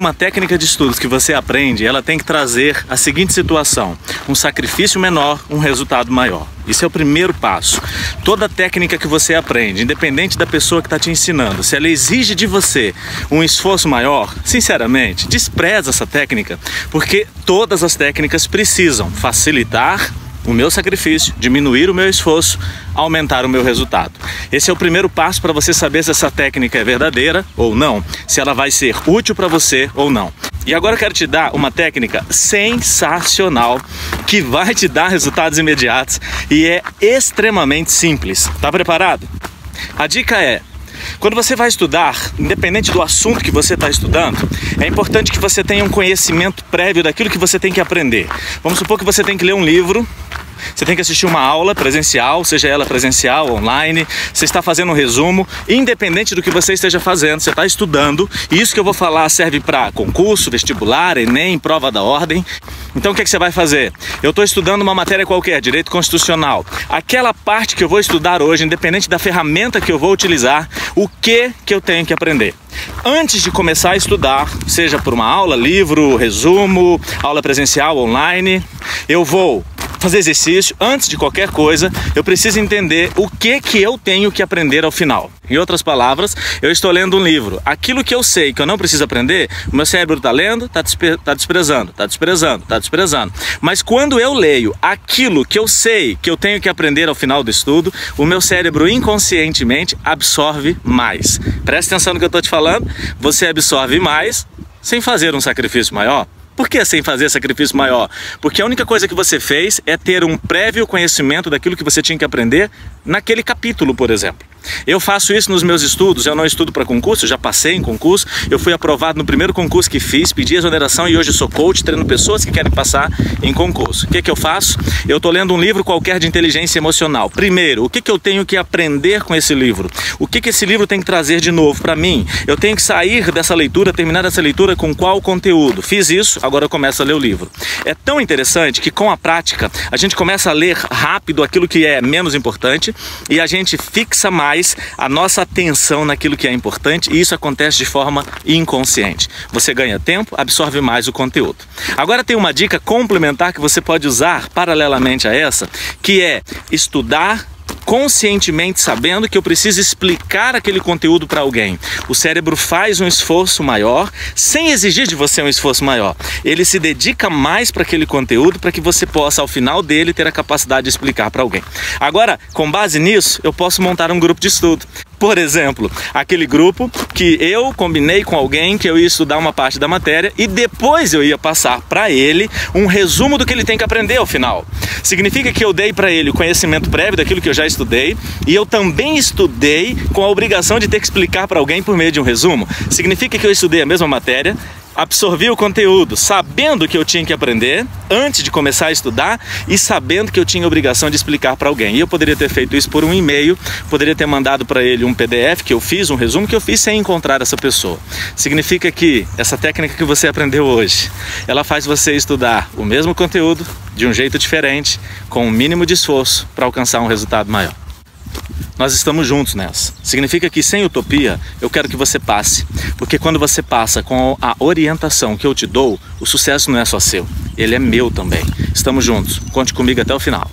Uma técnica de estudos que você aprende, ela tem que trazer a seguinte situação: um sacrifício menor, um resultado maior. Isso é o primeiro passo. Toda técnica que você aprende, independente da pessoa que está te ensinando, se ela exige de você um esforço maior, sinceramente, despreza essa técnica, porque todas as técnicas precisam facilitar o meu sacrifício, diminuir o meu esforço, aumentar o meu resultado. Esse é o primeiro passo para você saber se essa técnica é verdadeira ou não, se ela vai ser útil para você ou não. E agora eu quero te dar uma técnica sensacional que vai te dar resultados imediatos e é extremamente simples. Tá preparado? A dica é: quando você vai estudar, independente do assunto que você está estudando, é importante que você tenha um conhecimento prévio daquilo que você tem que aprender. Vamos supor que você tem que ler um livro você tem que assistir uma aula presencial, seja ela presencial, online. Você está fazendo um resumo, independente do que você esteja fazendo, você está estudando. E isso que eu vou falar serve para concurso, vestibular, Enem, prova da ordem. Então o que, é que você vai fazer? Eu estou estudando uma matéria qualquer, direito constitucional. Aquela parte que eu vou estudar hoje, independente da ferramenta que eu vou utilizar, o que que eu tenho que aprender? Antes de começar a estudar, seja por uma aula, livro, resumo, aula presencial, online, eu vou fazer exercício, antes de qualquer coisa, eu preciso entender o que que eu tenho que aprender ao final. Em outras palavras, eu estou lendo um livro. Aquilo que eu sei que eu não preciso aprender, o meu cérebro está lendo, está tá desprezando, está desprezando, está desprezando. Mas quando eu leio aquilo que eu sei que eu tenho que aprender ao final do estudo, o meu cérebro inconscientemente absorve mais. Presta atenção no que eu estou te falando. Você absorve mais sem fazer um sacrifício maior. Por que sem fazer sacrifício maior? Porque a única coisa que você fez é ter um prévio conhecimento daquilo que você tinha que aprender naquele capítulo, por exemplo. Eu faço isso nos meus estudos, eu não estudo para concurso, já passei em concurso, eu fui aprovado no primeiro concurso que fiz, pedi exoneração e hoje sou coach, treino pessoas que querem passar em concurso. O que, que eu faço? Eu estou lendo um livro qualquer de inteligência emocional. Primeiro, o que, que eu tenho que aprender com esse livro? O que, que esse livro tem que trazer de novo para mim? Eu tenho que sair dessa leitura, terminar essa leitura com qual conteúdo? Fiz isso, agora eu começo a ler o livro. É tão interessante que com a prática a gente começa a ler rápido aquilo que é menos importante e a gente fixa mais a nossa atenção naquilo que é importante e isso acontece de forma inconsciente. Você ganha tempo, absorve mais o conteúdo. Agora tem uma dica complementar que você pode usar paralelamente a essa, que é estudar conscientemente sabendo que eu preciso explicar aquele conteúdo para alguém. O cérebro faz um esforço maior, sem exigir de você um esforço maior. Ele se dedica mais para aquele conteúdo para que você possa, ao final dele, ter a capacidade de explicar para alguém. Agora, com base nisso, eu posso montar um grupo de estudo. Por exemplo, aquele grupo que eu combinei com alguém que eu ia estudar uma parte da matéria e depois eu ia passar para ele um resumo do que ele tem que aprender ao final. Significa que eu dei para ele o conhecimento prévio daquilo que eu já estudei e eu também estudei com a obrigação de ter que explicar para alguém por meio de um resumo. Significa que eu estudei a mesma matéria, absorvi o conteúdo sabendo que eu tinha que aprender antes de começar a estudar e sabendo que eu tinha obrigação de explicar para alguém. E eu poderia ter feito isso por um e-mail, poderia ter mandado para ele um PDF que eu fiz, um resumo que eu fiz sem encontrar essa pessoa. Significa que essa técnica que você aprendeu hoje, ela faz você estudar o mesmo conteúdo de um jeito diferente, com o um mínimo de esforço para alcançar um resultado maior nós estamos juntos nessa. Significa que sem utopia, eu quero que você passe. Porque quando você passa com a orientação que eu te dou, o sucesso não é só seu, ele é meu também. Estamos juntos. Conte comigo até o final.